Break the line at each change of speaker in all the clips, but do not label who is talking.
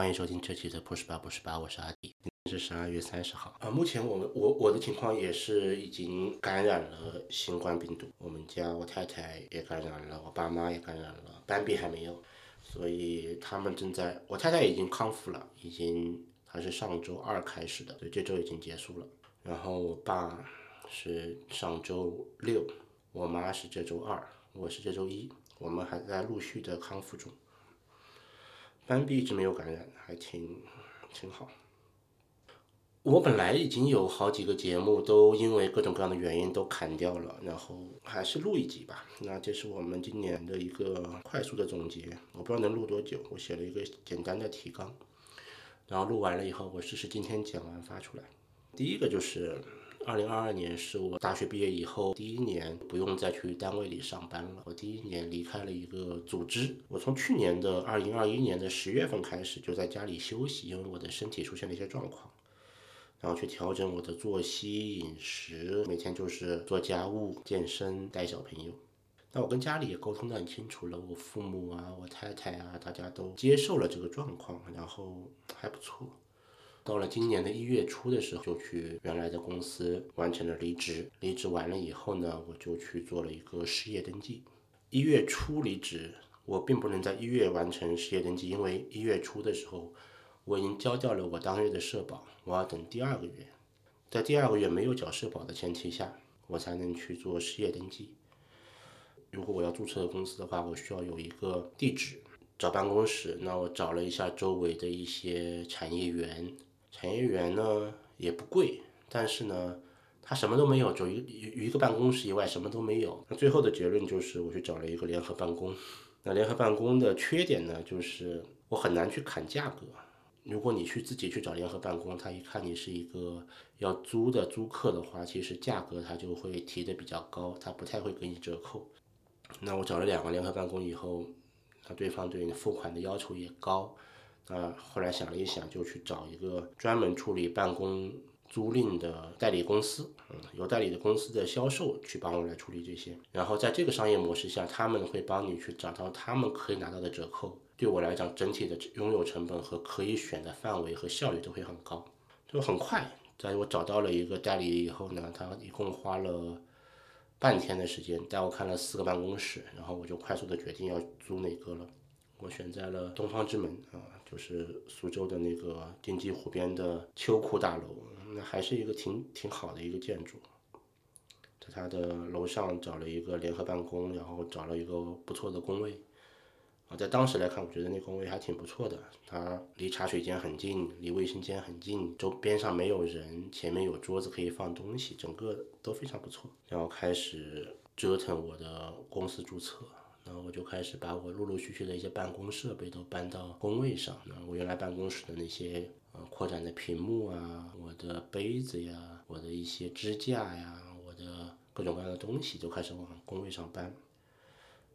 欢迎收听这期的不是八不是八，我是阿迪。今天是十二月三十号啊。目前我们我我的情况也是已经感染了新冠病毒，我们家我太太也感染了，我爸妈也感染了，斑比还没有，所以他们正在，我太太已经康复了，已经她是上周二开始的，所以这周已经结束了。然后我爸是上周六，我妈是这周二，我是这周一，我们还在陆续的康复中。斑比一直没有感染，还挺挺好。我本来已经有好几个节目都因为各种各样的原因都砍掉了，然后还是录一集吧。那这是我们今年的一个快速的总结，我不知道能录多久。我写了一个简单的提纲，然后录完了以后，我试试今天剪完发出来。第一个就是。二零二二年是我大学毕业以后第一年，不用再去单位里上班了。我第一年离开了一个组织。我从去年的二零二一年的十月份开始，就在家里休息，因为我的身体出现了一些状况，然后去调整我的作息、饮食，每天就是做家务、健身、带小朋友。那我跟家里也沟通的很清楚了，我父母啊、我太太啊，大家都接受了这个状况，然后还不错。到了今年的一月初的时候，就去原来的公司完成了离职。离职完了以后呢，我就去做了一个失业登记。一月初离职，我并不能在一月完成失业登记，因为一月初的时候我已经交掉了我当月的社保，我要等第二个月，在第二个月没有缴社保的前提下，我才能去做失业登记。如果我要注册公司的话，我需要有一个地址，找办公室。那我找了一下周围的一些产业园。产业园呢也不贵，但是呢，它什么都没有，就一一个办公室以外什么都没有。那最后的结论就是，我去找了一个联合办公。那联合办公的缺点呢，就是我很难去砍价格。如果你去自己去找联合办公，他一看你是一个要租的租客的话，其实价格他就会提的比较高，他不太会给你折扣。那我找了两个联合办公以后，那对方对你付款的要求也高。啊，后来想了一想，就去找一个专门处理办公租赁的代理公司，嗯，有代理的公司的销售去帮我来处理这些。然后在这个商业模式下，他们会帮你去找到他们可以拿到的折扣。对我来讲，整体的拥有成本和可以选的范围和效率都会很高，就很快。在我找到了一个代理以后呢，他一共花了半天的时间带我看了四个办公室，然后我就快速的决定要租哪个了。我选在了东方之门啊，就是苏州的那个金鸡湖边的秋库大楼，那还是一个挺挺好的一个建筑。在它的楼上找了一个联合办公，然后找了一个不错的工位。啊，在当时来看，我觉得那工位还挺不错的。它离茶水间很近，离卫生间很近，周边上没有人，前面有桌子可以放东西，整个都非常不错。然后开始折腾我的公司注册。然后我就开始把我陆陆续续的一些办公设备都搬到工位上。那我原来办公室的那些呃扩展的屏幕啊，我的杯子呀，我的一些支架呀，我的各种各样的东西都开始往工位上搬。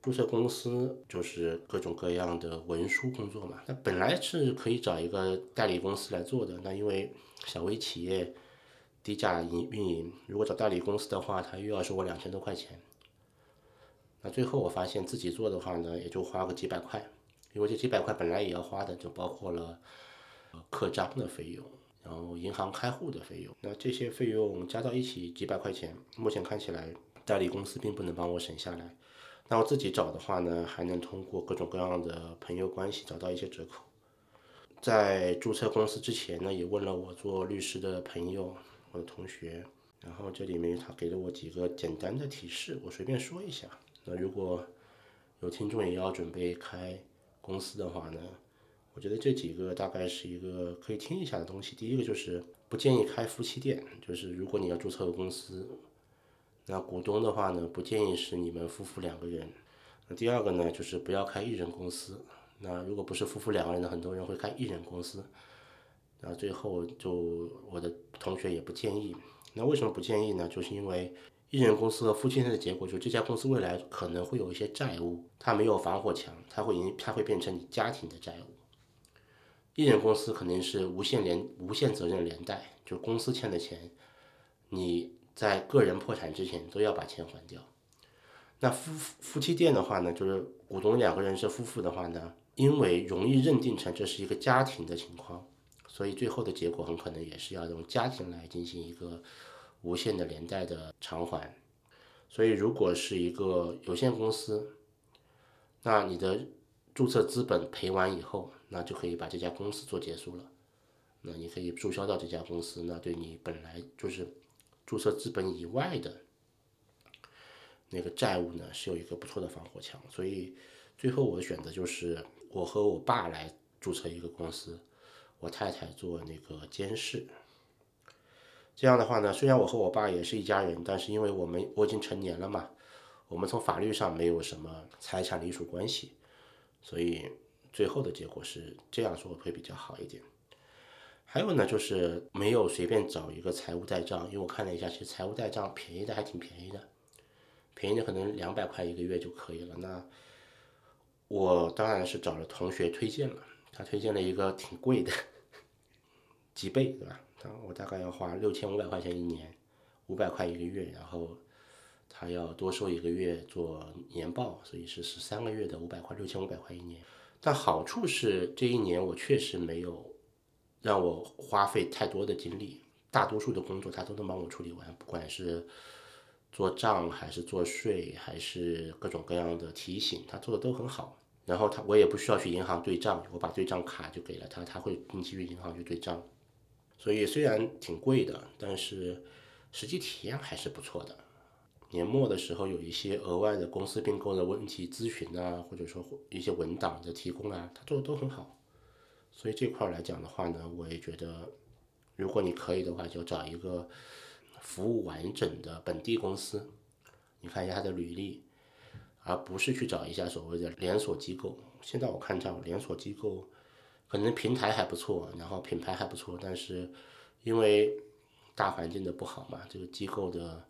注册公司就是各种各样的文书工作嘛。那本来是可以找一个代理公司来做的，那因为小微企业低价营运营，如果找代理公司的话，他又要收我两千多块钱。那最后我发现自己做的话呢，也就花个几百块，因为这几百块本来也要花的，就包括了刻章的费用，然后银行开户的费用。那这些费用加到一起几百块钱，目前看起来代理公司并不能帮我省下来。那我自己找的话呢，还能通过各种各样的朋友关系找到一些折扣。在注册公司之前呢，也问了我做律师的朋友，我的同学，然后这里面他给了我几个简单的提示，我随便说一下。那如果有听众也要准备开公司的话呢，我觉得这几个大概是一个可以听一下的东西。第一个就是不建议开夫妻店，就是如果你要注册个公司，那股东的话呢，不建议是你们夫妇两个人。那第二个呢，就是不要开一人公司。那如果不是夫妇两个人的，很多人会开一人公司。那最后就我的同学也不建议。那为什么不建议呢？就是因为。一人公司和夫妻店的结果，就这家公司未来可能会有一些债务，它没有防火墙，它会影，它会变成你家庭的债务。一人公司肯定是无限连无限责任连带，就公司欠的钱，你在个人破产之前都要把钱还掉。那夫夫妻店的话呢，就是股东两个人是夫妇的话呢，因为容易认定成这是一个家庭的情况，所以最后的结果很可能也是要用家庭来进行一个无限的连带的偿还。所以如果是一个有限公司，那你的注册资本赔完以后，那就可以把这家公司做结束了。那你可以注销到这家公司，那对你本来就是注册资本以外的那个债务呢，是有一个不错的防火墙。所以最后我选择就是我和我爸来注册一个公司，我太太做那个监事。这样的话呢，虽然我和我爸也是一家人，但是因为我们我已经成年了嘛。我们从法律上没有什么财产隶属关系，所以最后的结果是这样说会比较好一点。还有呢，就是没有随便找一个财务代账，因为我看了一下，其实财务代账便宜的还挺便宜的，便宜的可能两百块一个月就可以了。那我当然是找了同学推荐了，他推荐了一个挺贵的，几倍对吧？我大概要花六千五百块钱一年，五百块一个月，然后。他要多收一个月做年报，所以是十三个月的五百块，六千五百块一年。但好处是这一年我确实没有让我花费太多的精力，大多数的工作他都能帮我处理完，不管是做账还是做税，还是各种各样的提醒，他做的都很好。然后他我也不需要去银行对账，我把对账卡就给了他，他会定期去银行去对账。所以虽然挺贵的，但是实际体验还是不错的。年末的时候有一些额外的公司并购的问题咨询啊，或者说一些文档的提供啊，他做的都很好。所以这块来讲的话呢，我也觉得，如果你可以的话，就找一个服务完整的本地公司，你看一下他的履历，而不是去找一下所谓的连锁机构。现在我看到连锁机构可能平台还不错，然后品牌还不错，但是因为大环境的不好嘛，这个机构的。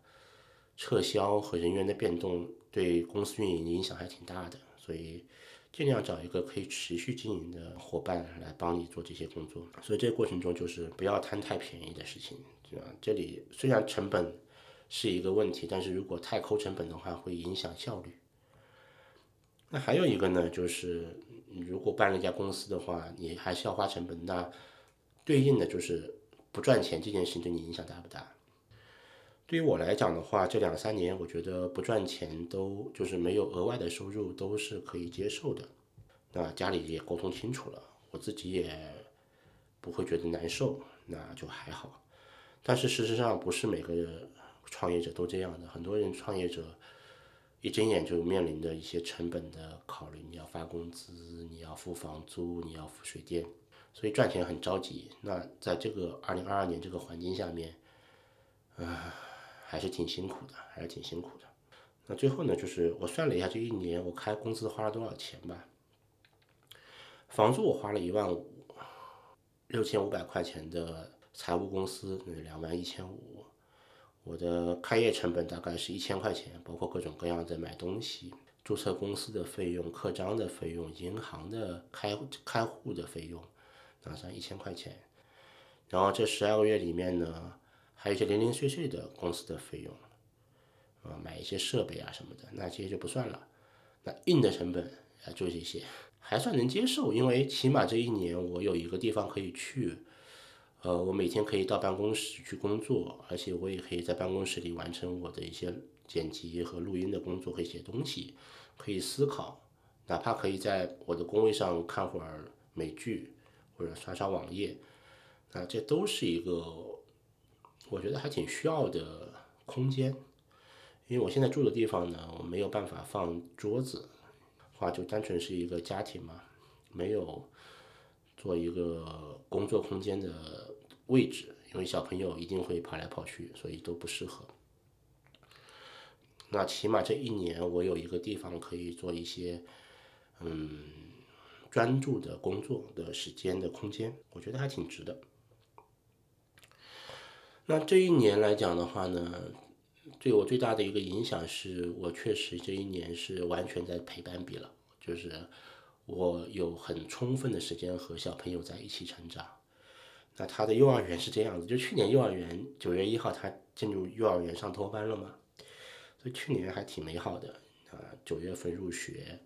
撤销和人员的变动对公司运营影响还挺大的，所以尽量找一个可以持续经营的伙伴来帮你做这些工作。所以这个过程中就是不要贪太便宜的事情，对吧？这里虽然成本是一个问题，但是如果太抠成本的话，会影响效率。那还有一个呢，就是如果办了一家公司的话，你还是要花成本，那对应的就是不赚钱这件事情对你影响大不大？对于我来讲的话，这两三年我觉得不赚钱都就是没有额外的收入都是可以接受的。那家里也沟通清楚了，我自己也不会觉得难受，那就还好。但是事实上不是每个创业者都这样的，很多人创业者一睁眼就面临着一些成本的考虑，你要发工资，你要付房租，你要付水电，所以赚钱很着急。那在这个二零二二年这个环境下面，啊。还是挺辛苦的，还是挺辛苦的。那最后呢，就是我算了一下，这一年我开工资花了多少钱吧。房租我花了一万五，六千五百块钱的财务公司那两万一千五。我的开业成本大概是一千块钱，包括各种各样的买东西、注册公司的费用、刻章的费用、银行的开开户的费用，打上一千块钱。然后这十二个月里面呢。还有一些零零碎碎的公司的费用，啊，买一些设备啊什么的，那这些就不算了。那硬的成本啊，就这些，还算能接受，因为起码这一年我有一个地方可以去，呃，我每天可以到办公室去工作，而且我也可以在办公室里完成我的一些剪辑和录音的工作，可以写东西，可以思考，哪怕可以在我的工位上看会儿美剧或者刷刷网页，那这都是一个。我觉得还挺需要的空间，因为我现在住的地方呢，我没有办法放桌子，话就单纯是一个家庭嘛，没有做一个工作空间的位置，因为小朋友一定会跑来跑去，所以都不适合。那起码这一年我有一个地方可以做一些嗯专注的工作的时间的空间，我觉得还挺值的。那这一年来讲的话呢，对我最大的一个影响是我确实这一年是完全在陪伴比了，就是我有很充分的时间和小朋友在一起成长。那他的幼儿园是这样子，就去年幼儿园九月一号他进入幼儿园上托班了嘛，所以去年还挺美好的。啊，九月份入学，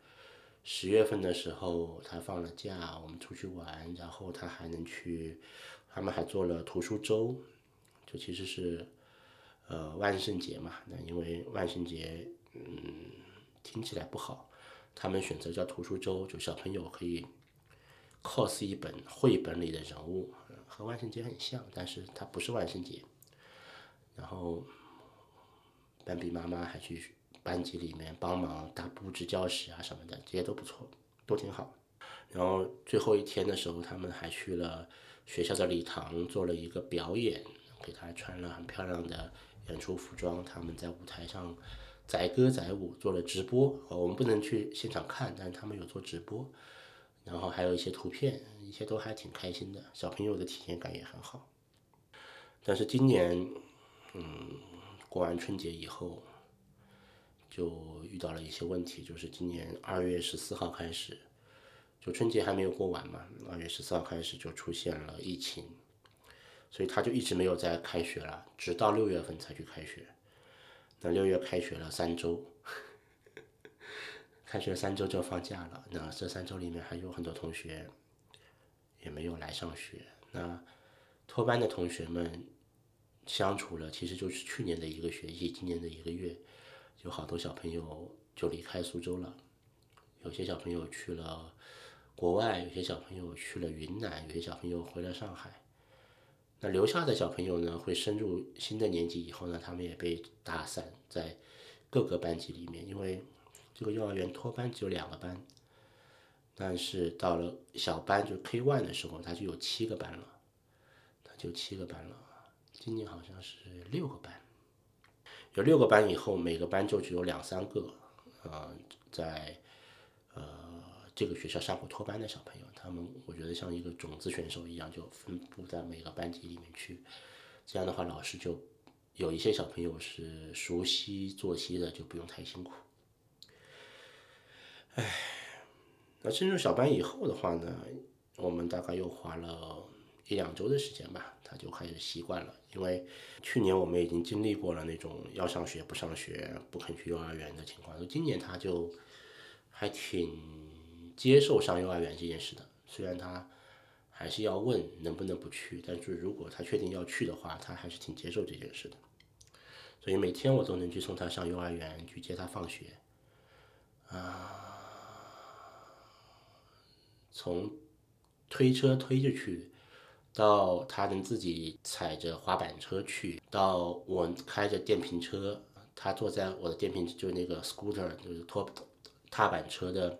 十月份的时候他放了假，我们出去玩，然后他还能去，他们还做了图书周，就其实是呃万圣节嘛，那因为万圣节嗯听起来不好，他们选择叫图书周，就小朋友可以 cos 一本绘本里的人物，和万圣节很像，但是它不是万圣节。然后，斑比妈妈还去班级里面帮忙打布置教室啊什么的，这些都不错，都挺好。然后最后一天的时候，他们还去了学校的礼堂做了一个表演，给他穿了很漂亮的演出服装，他们在舞台上载歌载舞，做了直播。我们不能去现场看，但是他们有做直播，然后还有一些图片，一切都还挺开心的，小朋友的体验感也很好。但是今年。嗯，过完春节以后，就遇到了一些问题，就是今年二月十四号开始，就春节还没有过完嘛，二月十四号开始就出现了疫情，所以他就一直没有再开学了，直到六月份才去开学。那六月开学了三周，开学三周就放假了。那这三周里面还有很多同学也没有来上学。那托班的同学们。相处了，其实就是去年的一个学期，今年的一个月，有好多小朋友就离开苏州了，有些小朋友去了国外，有些小朋友去了云南，有些小朋友回了上海。那留下的小朋友呢，会升入新的年级以后呢，他们也被打散在各个班级里面，因为这个幼儿园托班只有两个班，但是到了小班就 K one 的时候，他就有七个班了，他就七个班了。今年好像是六个班，有六个班以后，每个班就只有两三个，呃，在呃这个学校上过托班的小朋友，他们我觉得像一个种子选手一样，就分布在每个班级里面去。这样的话，老师就有一些小朋友是熟悉作息的，就不用太辛苦。唉，那进入小班以后的话呢，我们大概又花了。一两周的时间吧，他就开始习惯了。因为去年我们已经经历过了那种要上学不上学、不肯去幼儿园的情况，今年他就还挺接受上幼儿园这件事的。虽然他还是要问能不能不去，但是如果他确定要去的话，他还是挺接受这件事的。所以每天我都能去送他上幼儿园，去接他放学。啊，从推车推着去。到他能自己踩着滑板车去，到我开着电瓶车，他坐在我的电瓶就那个 scooter，就是拖踏板车的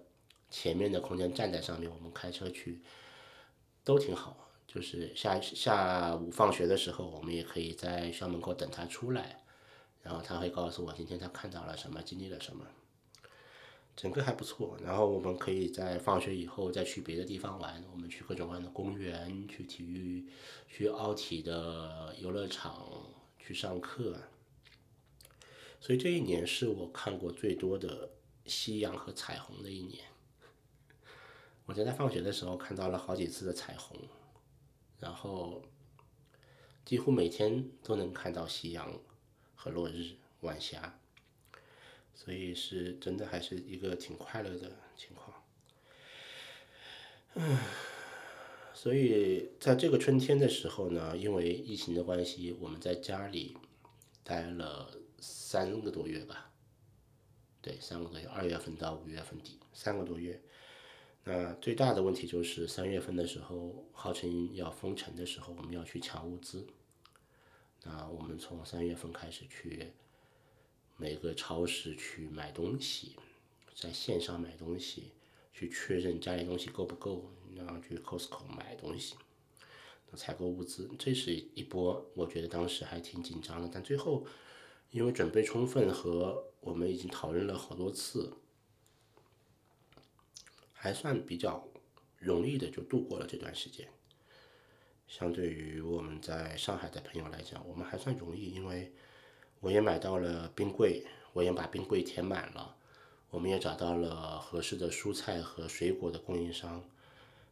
前面的空间站在上面，我们开车去，都挺好。就是下下午放学的时候，我们也可以在校门口等他出来，然后他会告诉我今天他看到了什么，经历了什么。整个还不错，然后我们可以在放学以后再去别的地方玩。我们去各种各样的公园，去体育，去奥体的游乐场去上课。所以这一年是我看过最多的夕阳和彩虹的一年。我在他放学的时候看到了好几次的彩虹，然后几乎每天都能看到夕阳和落日、晚霞。所以是真的还是一个挺快乐的情况，嗯，所以在这个春天的时候呢，因为疫情的关系，我们在家里待了三个多月吧，对，三个多月，二月份到五月份底，三个多月。那最大的问题就是三月份的时候，号称要封城的时候，我们要去抢物资。那我们从三月份开始去。每个超市去买东西，在线上买东西，去确认家里东西够不够，然后去 Costco 买东西，采购物资，这是一波。我觉得当时还挺紧张的，但最后因为准备充分和我们已经讨论了好多次，还算比较容易的就度过了这段时间。相对于我们在上海的朋友来讲，我们还算容易，因为。我也买到了冰柜，我也把冰柜填满了。我们也找到了合适的蔬菜和水果的供应商。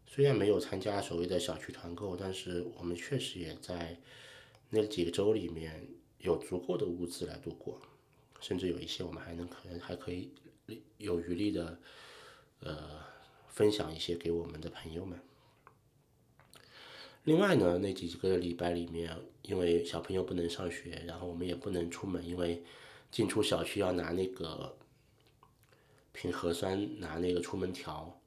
虽然没有参加所谓的小区团购，但是我们确实也在那几个周里面有足够的物资来度过，甚至有一些我们还能可能还可以有余力的呃，分享一些给我们的朋友们。另外呢，那几个礼拜里面，因为小朋友不能上学，然后我们也不能出门，因为进出小区要拿那个凭核酸拿那个出门条。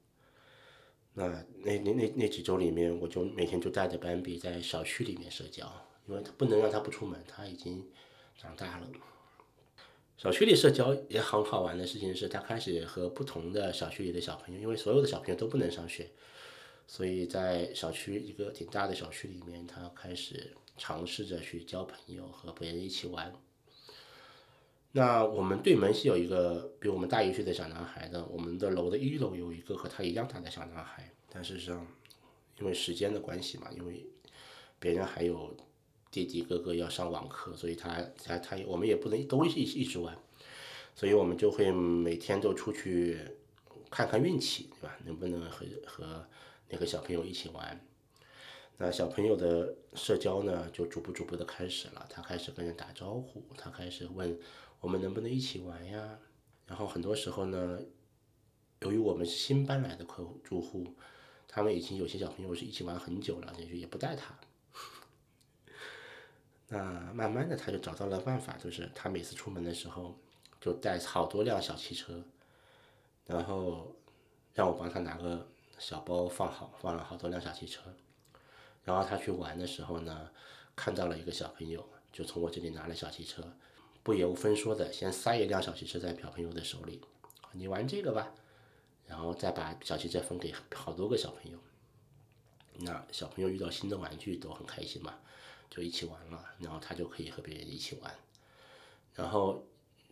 那那那那那几周里面，我就每天就带着斑比在小区里面社交，因为他不能让他不出门，他已经长大了。小区里社交也很好玩的事情是，他开始和不同的小区里的小朋友，因为所有的小朋友都不能上学，所以在小区一个挺大的小区里面，他开始尝试着去交朋友，和别人一起玩。那我们对门是有一个比我们大一岁的小男孩的，我们的楼的一楼有一个和他一样大的小男孩，但事实上，因为时间的关系嘛，因为别人还有。弟弟哥哥要上网课，所以他他他我们也不能都一一直玩，所以我们就会每天都出去看看运气，对吧？能不能和和那个小朋友一起玩？那小朋友的社交呢，就逐步逐步的开始了。他开始跟人打招呼，他开始问我们能不能一起玩呀？然后很多时候呢，由于我们是新搬来的客户住户，他们已经有些小朋友是一起玩很久了，也就也不带他。那慢慢的，他就找到了办法，就是他每次出门的时候，就带好多辆小汽车，然后让我帮他拿个小包放好，放了好多辆小汽车，然后他去玩的时候呢，看到了一个小朋友，就从我这里拿了小汽车，不由分说的先塞一辆小汽车在小朋友的手里，你玩这个吧，然后再把小汽车分给好多个小朋友，那小朋友遇到新的玩具都很开心嘛。就一起玩了，然后他就可以和别人一起玩，然后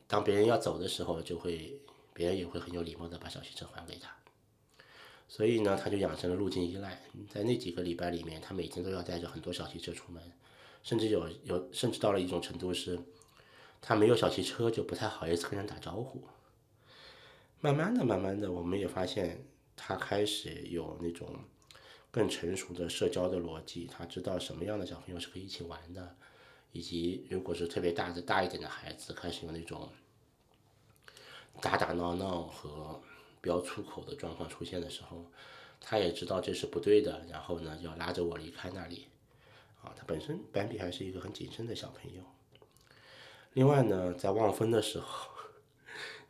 当别人要走的时候，就会别人也会很有礼貌的把小汽车还给他，所以呢，他就养成了路径依赖，在那几个礼拜里面，他每天都要带着很多小汽车出门，甚至有有甚至到了一种程度是，他没有小汽车就不太好意思跟人打招呼。慢慢的，慢慢的，我们也发现他开始有那种。更成熟的社交的逻辑，他知道什么样的小朋友是可以一起玩的，以及如果是特别大的大一点的孩子，开始有那种打打闹闹和比较粗口的状况出现的时候，他也知道这是不对的，然后呢，要拉着我离开那里。啊，他本身班比还是一个很谨慎的小朋友。另外呢，在望风的时候，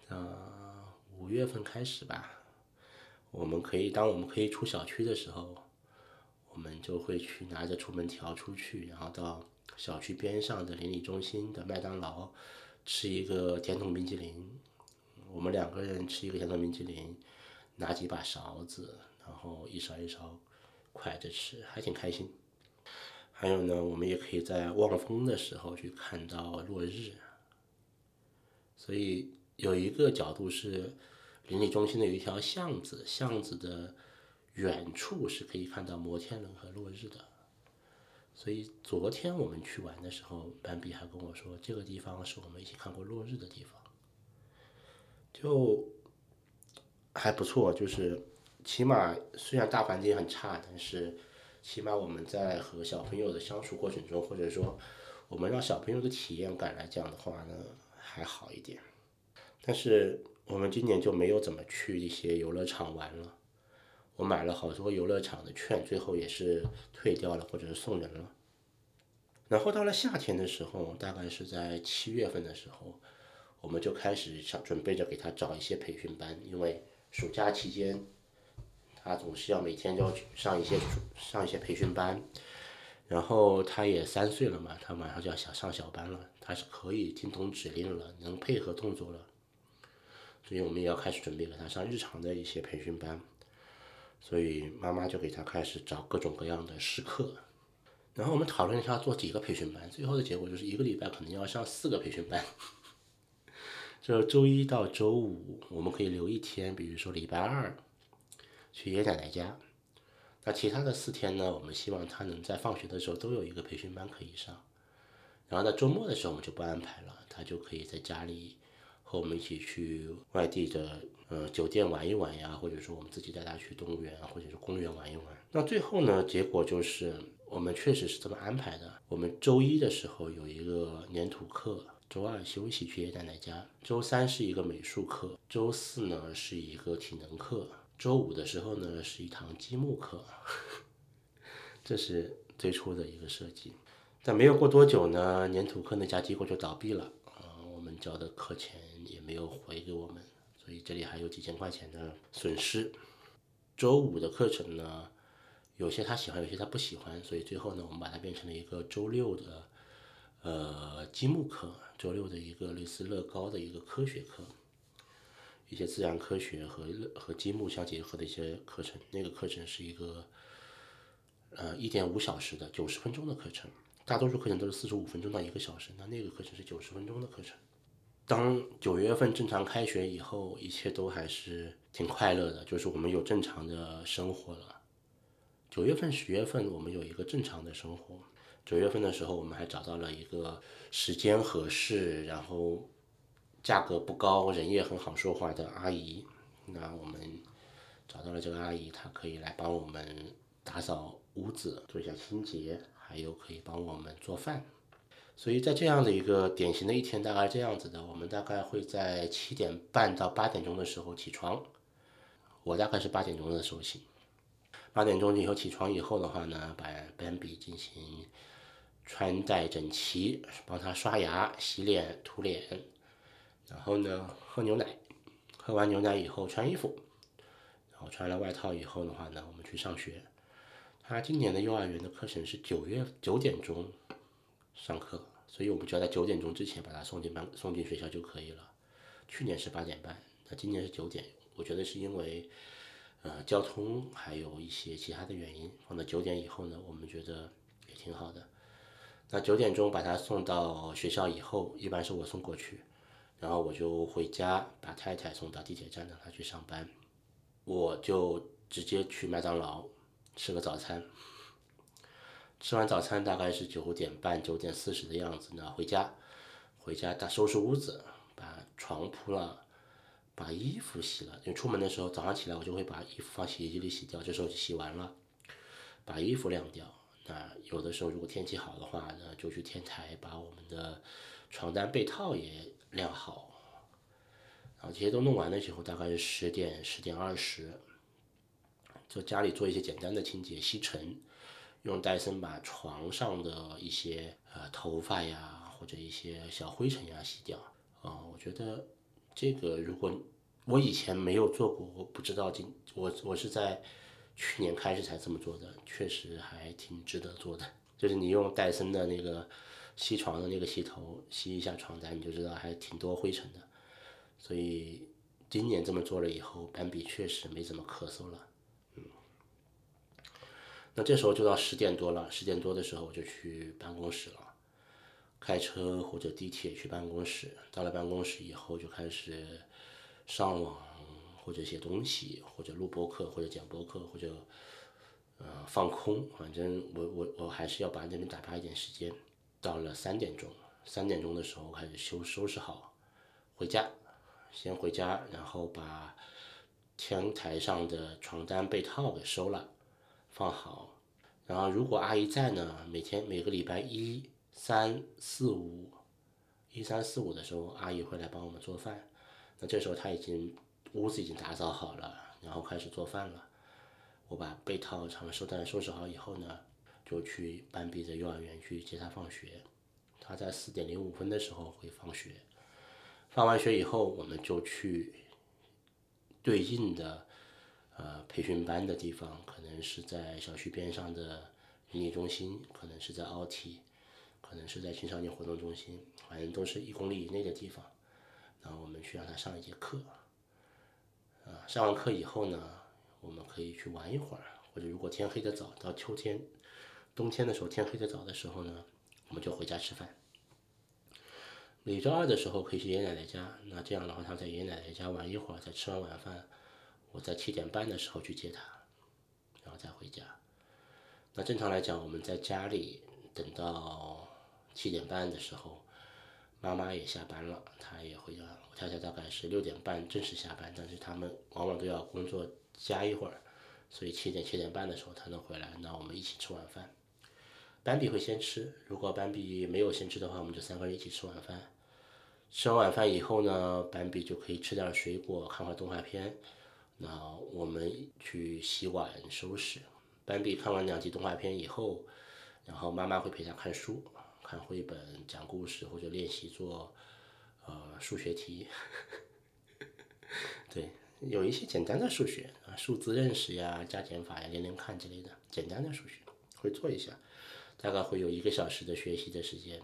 呃，五月份开始吧，我们可以当我们可以出小区的时候。我们就会去拿着出门条出去，然后到小区边上的邻里中心的麦当劳吃一个甜筒冰淇淋。我们两个人吃一个甜筒冰淇淋，拿几把勺子，然后一勺一勺蒯着吃，还挺开心。还有呢，我们也可以在望风的时候去看到落日。所以有一个角度是邻里中心的有一条巷子，巷子的。远处是可以看到摩天轮和落日的，所以昨天我们去玩的时候，斑比还跟我说，这个地方是我们一起看过落日的地方，就还不错。就是起码虽然大环境很差，但是起码我们在和小朋友的相处过程中，或者说我们让小朋友的体验感来讲的话呢，还好一点。但是我们今年就没有怎么去一些游乐场玩了。我买了好多游乐场的券，最后也是退掉了，或者是送人了。然后到了夏天的时候，大概是在七月份的时候，我们就开始想准备着给他找一些培训班，因为暑假期间，他总是要每天要去上一些上一些培训班。然后他也三岁了嘛，他马上就要想上小班了，他是可以听懂指令了，能配合动作了。所以我们也要开始准备给他上日常的一些培训班。所以妈妈就给他开始找各种各样的试课，然后我们讨论一下做几个培训班，最后的结果就是一个礼拜可能要上四个培训班。就周一到周五我们可以留一天，比如说礼拜二去爷爷奶奶家，那其他的四天呢，我们希望他能在放学的时候都有一个培训班可以上。然后在周末的时候我们就不安排了，他就可以在家里和我们一起去外地的。呃，酒店玩一玩呀，或者说我们自己带他去动物园或者是公园玩一玩。那最后呢，结果就是我们确实是这么安排的。我们周一的时候有一个粘土课，周二休息去爷爷奶奶家，周三是一个美术课，周四呢是一个体能课，周五的时候呢是一堂积木课，这是最初的一个设计。但没有过多久呢，粘土课那家机构就倒闭了，啊，我们交的课钱也没有回给我们，所以这里还有几千块钱的损失。周五的课程呢，有些他喜欢，有些他不喜欢，所以最后呢，我们把它变成了一个周六的，呃，积木课，周六的一个类似乐高的一个科学课，一些自然科学和和积木相结合的一些课程。那个课程是一个，呃，一点五小时的九十分钟的课程。大多数课程都是四十五分钟到一个小时，那那个课程是九十分钟的课程。当九月份正常开学以后，一切都还是挺快乐的，就是我们有正常的生活了。九月份、十月份我们有一个正常的生活。九月份的时候，我们还找到了一个时间合适，然后价格不高、人也很好说话的阿姨。那我们找到了这个阿姨，她可以来帮我们打扫屋子，做一下清洁。还有可以帮我们做饭，所以在这样的一个典型的一天，大概这样子的，我们大概会在七点半到八点钟的时候起床，我大概是八点钟的时候醒，八点钟以后起床以后的话呢，把斑比进行穿戴整齐，帮他刷牙、洗脸、涂脸，然后呢喝牛奶，喝完牛奶以后穿衣服，然后穿了外套以后的话呢，我们去上学。他今年的幼儿园的课程是九月九点钟上课，所以我们就要在九点钟之前把他送进班送进学校就可以了。去年是八点半，那今年是九点。我觉得是因为呃交通还有一些其他的原因，放到九点以后呢，我们觉得也挺好的。那九点钟把他送到学校以后，一般是我送过去，然后我就回家把太太送到地铁站让她去上班，我就直接去麦当劳。吃个早餐，吃完早餐大概是九点半、九点四十的样子呢。回家，回家大收拾屋子，把床铺了，把衣服洗了。因为出门的时候早上起来我就会把衣服放洗衣机里洗掉，这时候就洗完了，把衣服晾掉。那有的时候如果天气好的话呢，就去天台把我们的床单被套也晾好。然后这些都弄完了以后，大概是十点、十点二十。就家里做一些简单的清洁，吸尘，用戴森把床上的一些呃头发呀或者一些小灰尘呀吸掉。啊，我觉得这个如果我以前没有做过，我不知道今我我是在去年开始才这么做的，确实还挺值得做的。就是你用戴森的那个吸床的那个吸头吸一下床单，你就知道还挺多灰尘的。所以今年这么做了以后，斑比确实没怎么咳嗽了。嗯那这时候就到十点多了，十点多的时候我就去办公室了，开车或者地铁去办公室。到了办公室以后就开始上网或者写东西，或者录播课，或者讲播课，或者呃放空。反正我我我还是要把那边打发一点时间。到了三点钟，三点钟的时候开始收收拾好，回家，先回家，然后把天台上的床单被套给收了。放好，然后如果阿姨在呢，每天每个礼拜一、三、四、五，一三四五的时候，阿姨会来帮我们做饭。那这时候他已经屋子已经打扫好了，然后开始做饭了。我把被套、长收单收拾好以后呢，就去班比的幼儿园去接他放学。他在四点零五分的时候会放学，放完学以后，我们就去对应的。呃，培训班的地方可能是在小区边上的营业中心，可能是在奥体，可能是在青少年活动中心，反正都是一公里以内的地方。然后我们去让他上一节课，啊，上完课以后呢，我们可以去玩一会儿，或者如果天黑的早，到秋天、冬天的时候天黑的早的时候呢，我们就回家吃饭。每周二的时候可以去爷爷奶奶家，那这样的话他在爷爷奶奶家玩一会儿，再吃完晚饭。我在七点半的时候去接他，然后再回家。那正常来讲，我们在家里等到七点半的时候，妈妈也下班了，她也回家了。我太太大概是六点半正式下班，但是他们往往都要工作加一会儿，所以七点七点半的时候才能回来。那我们一起吃晚饭。斑比会先吃，如果斑比没有先吃的话，我们就三个人一起吃晚饭。吃完晚饭以后呢，斑比就可以吃点水果，看会动画片。那我们去洗碗收拾。斑比看完两集动画片以后，然后妈妈会陪他看书，看绘本、讲故事或者练习做呃数学题。对，有一些简单的数学啊，数字认识呀、加减法呀、连连看之类的简单的数学会做一下，大概会有一个小时的学习的时间。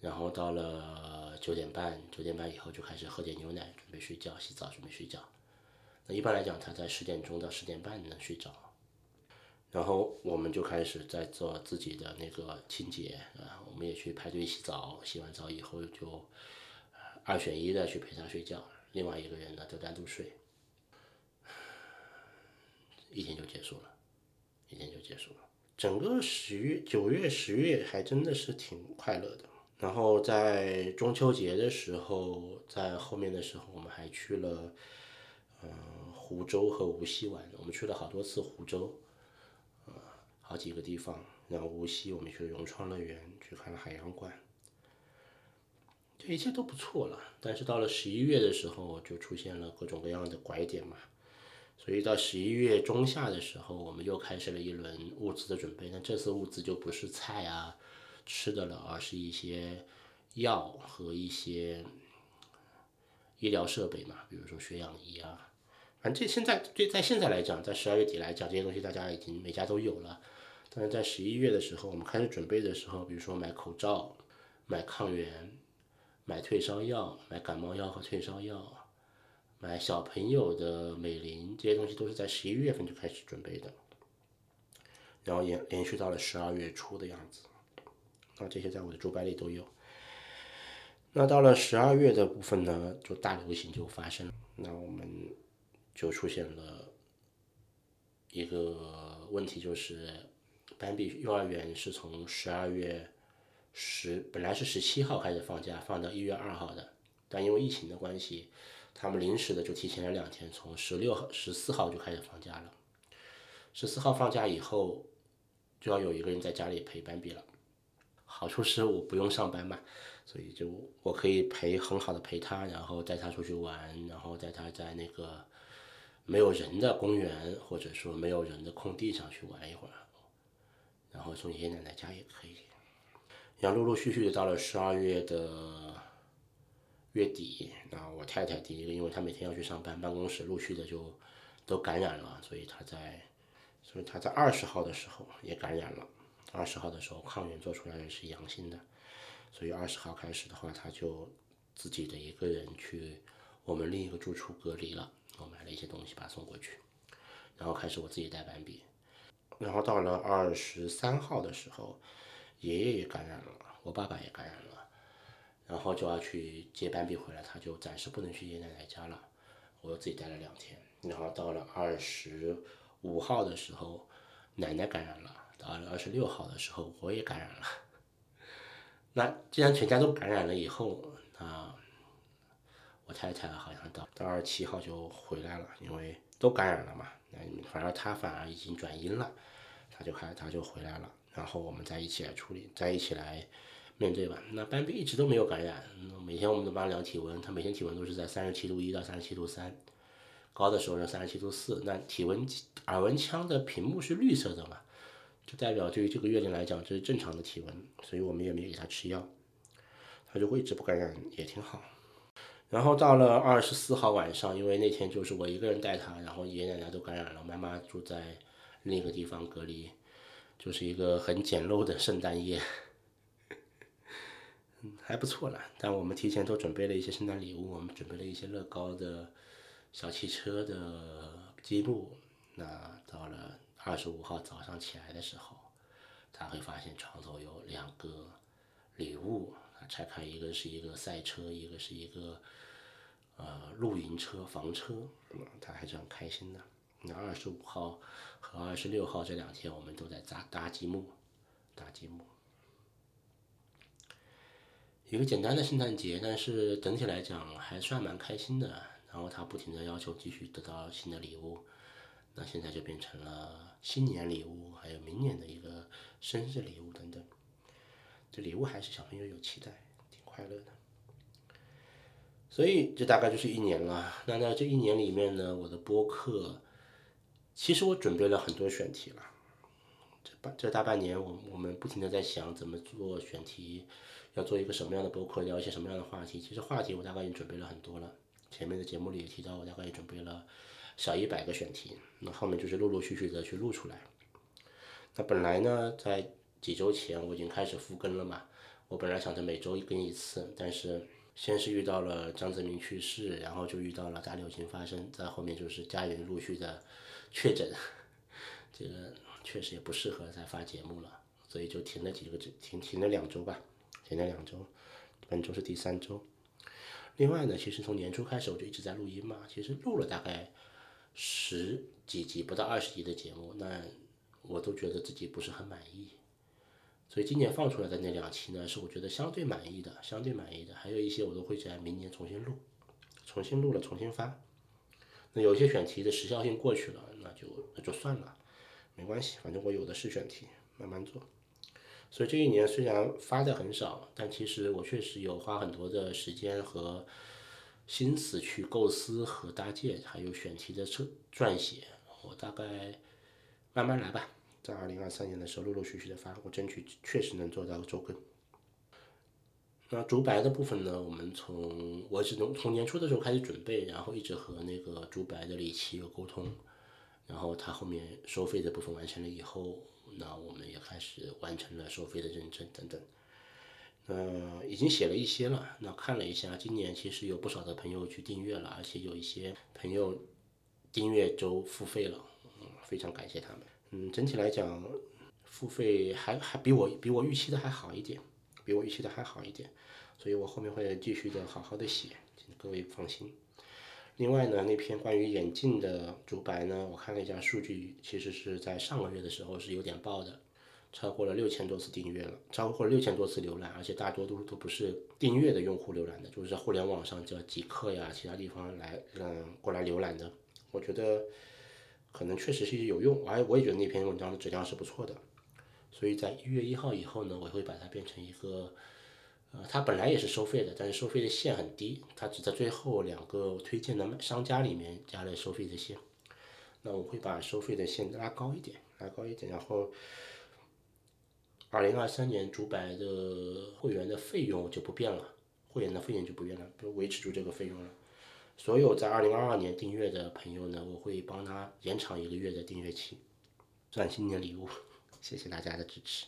然后到了九点半，九点半以后就开始喝点牛奶，准备睡觉，洗澡准备睡觉。那一般来讲，他在十点钟到十点半能睡着。然后我们就开始在做自己的那个清洁啊，我们也去排队洗澡，洗完澡以后就二选一的去陪他睡觉，另外一个人呢就单独睡。一天就结束了，一天就结束了。整个十月、九月、十月还真的是挺快乐的。然后在中秋节的时候，在后面的时候，我们还去了，嗯，湖州和无锡玩。我们去了好多次湖州，好几个地方。然后无锡我们去了融创乐园，去看了海洋馆，这一切都不错了。但是到了十一月的时候，就出现了各种各样的拐点嘛。所以到十一月中下的时候，我们又开始了一轮物资的准备。那这次物资就不是菜啊。吃的了，而是一些药和一些医疗设备嘛，比如说血氧仪啊。反正这现在对在现在来讲，在十二月底来讲，这些东西大家已经每家都有了。但是在十一月的时候，我们开始准备的时候，比如说买口罩、买抗原、买退烧药、买感冒药和退烧药、买小朋友的美林，这些东西都是在十一月份就开始准备的，然后延连续到了十二月初的样子。那，这些在我的主板里都有。那到了十二月的部分呢，就大流行就发生了。那我们就出现了一个问题，就是斑比幼儿园是从十二月十，本来是十七号开始放假，放到一月二号的，但因为疫情的关系，他们临时的就提前了两天，从十六号、十四号就开始放假了。十四号放假以后，就要有一个人在家里陪斑比了。好处是我不用上班嘛，所以就我可以陪很好的陪他，然后带他出去玩，然后带他在那个没有人的公园或者说没有人的空地上去玩一会儿，然后从爷爷奶奶家也可以。然后陆陆续续的到了十二月的月底，然后我太太第一个，因为她每天要去上班，办公室陆续的就都感染了，所以她在，所以她在二十号的时候也感染了。二十号的时候，抗原做出来是阳性的，所以二十号开始的话，他就自己的一个人去我们另一个住处隔离了。我买了一些东西把他送过去，然后开始我自己带斑比。然后到了二十三号的时候，爷爷也感染了，我爸爸也感染了，然后就要去接斑比回来，他就暂时不能去爷爷奶奶家了，我又自己待了两天。然后到了二十五号的时候，奶奶感染了。到了二十六号的时候，我也感染了。那既然全家都感染了以后，那我太太好像到到二十七号就回来了，因为都感染了嘛。反而他反而已经转阴了，他就开她就回来了。然后我们再一起来处理，再一起来面对吧。那斑比一直都没有感染，每天我们都帮他量体温，他每天体温都是在三十七度一到三十七度三，高的时候是三十七度四。那体温耳温枪的屏幕是绿色的嘛？就代表对于这个月龄来讲，这是正常的体温，所以我们也没给他吃药，他就一直不感染，也挺好。然后到了二十四号晚上，因为那天就是我一个人带他，然后爷爷奶奶都感染了，妈妈住在另一个地方隔离，就是一个很简陋的圣诞夜，还不错了。但我们提前都准备了一些圣诞礼物，我们准备了一些乐高的小汽车的积木，那到了。二十五号早上起来的时候，他会发现床头有两个礼物，拆开一个是一个赛车，一个是一个呃露营车、房车，嗯他还是很开心的。那二十五号和二十六号这两天，我们都在搭搭积木，搭积木，一个简单的圣诞节，但是整体来讲还算蛮开心的。然后他不停的要求继续得到新的礼物。那现在就变成了新年礼物，还有明年的一个生日礼物等等。这礼物还是小朋友有期待，挺快乐的。所以这大概就是一年了。那在这一年里面呢，我的播客，其实我准备了很多选题了。这半这大半年，我我们不停的在想怎么做选题，要做一个什么样的播客，聊一些什么样的话题。其实话题我大概已经准备了很多了。前面的节目里也提到，我大概也准备了小一百个选题。那后面就是陆陆续续的去录出来。那本来呢，在几周前我已经开始复更了嘛。我本来想着每周一更一次，但是先是遇到了张泽民去世，然后就遇到了大流行发生，在后面就是家人陆续的确诊，这个确实也不适合再发节目了，所以就停了几个停停了两周吧，停了两周，本周是第三周。另外呢，其实从年初开始我就一直在录音嘛，其实录了大概十几集不到二十集的节目，那我都觉得自己不是很满意，所以今年放出来的那两期呢，是我觉得相对满意的，相对满意的，还有一些我都会在明年重新录，重新录了重新发。那有些选题的时效性过去了，那就那就算了，没关系，反正我有的是选题，慢慢做。所以这一年虽然发的很少，但其实我确实有花很多的时间和心思去构思和搭建，还有选题的撰撰写。我大概慢慢来吧，在二零二三年的时候陆陆续续的发，我争取确实能做到周更。那竹白的部分呢，我们从我是从从年初的时候开始准备，然后一直和那个竹白的李琦有沟通，然后他后面收费的部分完成了以后。那我们也开始完成了收费的认证等等，呃，已经写了一些了。那看了一下，今年其实有不少的朋友去订阅了，而且有一些朋友订阅周付费了，嗯，非常感谢他们。嗯，整体来讲，付费还还比我比我预期的还好一点，比我预期的还好一点，所以我后面会继续的好好的写，请各位放心。另外呢，那篇关于眼镜的竹白呢，我看了一下数据，其实是在上个月的时候是有点爆的，超过了六千多次订阅了，超过了六千多次浏览，而且大多都都不是订阅的用户浏览的，就是在互联网上叫极客呀，其他地方来嗯过来浏览的。我觉得可能确实是有用，而我也觉得那篇文章的质量是不错的，所以在一月一号以后呢，我会把它变成一个。呃，它本来也是收费的，但是收费的线很低，它只在最后两个推荐的商家里面加了收费的线。那我会把收费的线拉高一点，拉高一点，然后，二零二三年主白的会员的费用就不变了，会员的费用就不变了，不维持住这个费用了。所有在二零二二年订阅的朋友呢，我会帮他延长一个月的订阅期，算新年礼物，谢谢大家的支持。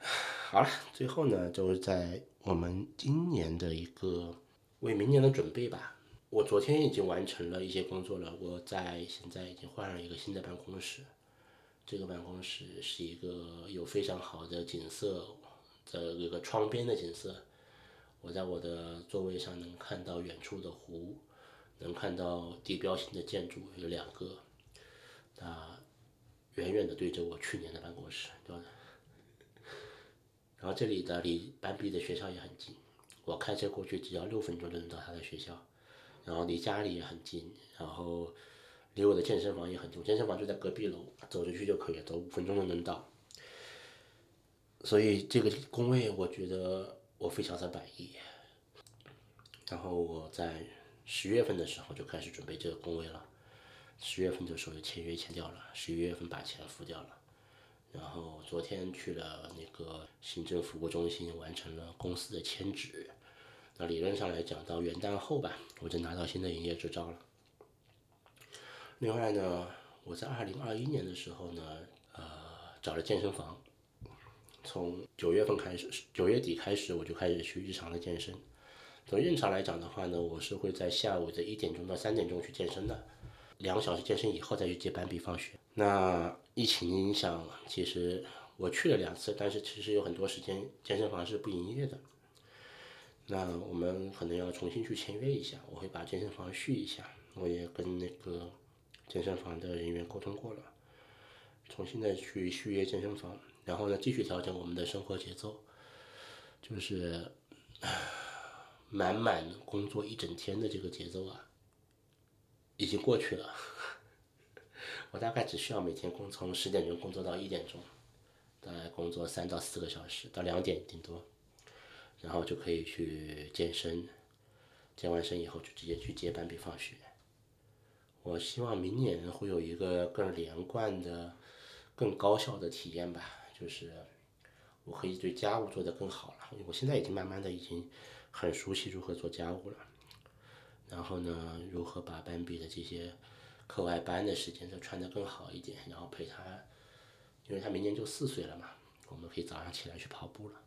好了，最后呢，就是在我们今年的一个为明年的准备吧。我昨天已经完成了一些工作了，我在现在已经换了一个新的办公室。这个办公室是一个有非常好的景色的一个窗边的景色。我在我的座位上能看到远处的湖，能看到地标性的建筑有两个，它远远的对着我去年的办公室，对吧？然后这里的离班比的学校也很近，我开车过去只要六分钟就能到他的学校，然后离家里也很近，然后离我的健身房也很近，健身房就在隔壁楼，走着去就可以，走五分钟就能到。所以这个工位我觉得我非常的满意。然后我在十月份的时候就开始准备这个工位了，十月份的时候就签约签掉了，十一月份把钱付掉了。然后昨天去了那个行政服务中心，完成了公司的迁址。那理论上来讲，到元旦后吧，我就拿到新的营业执照了。另外呢，我在二零二一年的时候呢，呃，找了健身房。从九月份开始，九月底开始，我就开始去日常的健身。从日常来讲的话呢，我是会在下午的一点钟到三点钟去健身的，两个小时健身以后再去接班比放学。那疫情影响，其实我去了两次，但是其实有很多时间健身房是不营业的。那我们可能要重新去签约一下，我会把健身房续一下。我也跟那个健身房的人员沟通过了，重新的去续约健身房，然后呢继续调整我们的生活节奏，就是满满工作一整天的这个节奏啊，已经过去了。我大概只需要每天工从十点钟工作到一点钟，大概工作三到四个小时到两点顶多，然后就可以去健身，健完身以后就直接去接班比放学。我希望明年会有一个更连贯的、更高效的体验吧，就是我可以对家务做得更好了。我现在已经慢慢的已经很熟悉如何做家务了。然后呢，如何把斑比的这些课外班的时间再穿得更好一点，然后陪他，因为他明年就四岁了嘛，我们可以早上起来去跑步了。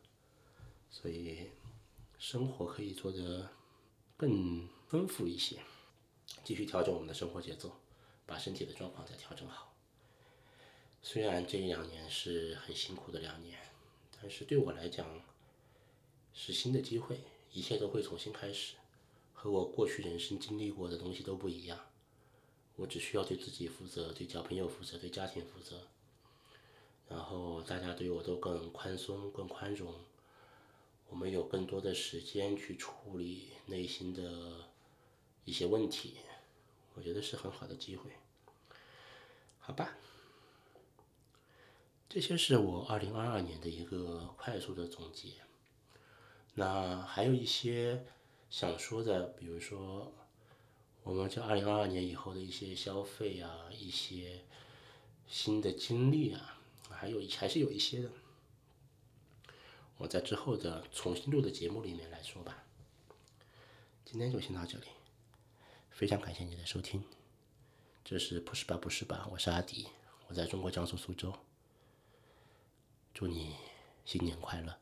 所以生活可以做得更丰富一些。继续调整我们的生活节奏，把身体的状况再调整好。虽然这两年是很辛苦的两年，但是对我来讲是新的机会，一切都会重新开始，和我过去人生经历过的东西都不一样。我只需要对自己负责，对交朋友负责，对家庭负责，然后大家对我都更宽松、更宽容，我们有更多的时间去处理内心的一些问题。我觉得是很好的机会，好吧？这些是我二零二二年的一个快速的总结。那还有一些想说的，比如说我们这二零二二年以后的一些消费啊，一些新的经历啊，还有还是有一些的。我在之后的重新录的节目里面来说吧。今天就先到这里。非常感谢你的收听，这是不是吧不是吧，我是阿迪，我在中国江苏苏州，祝你新年快乐。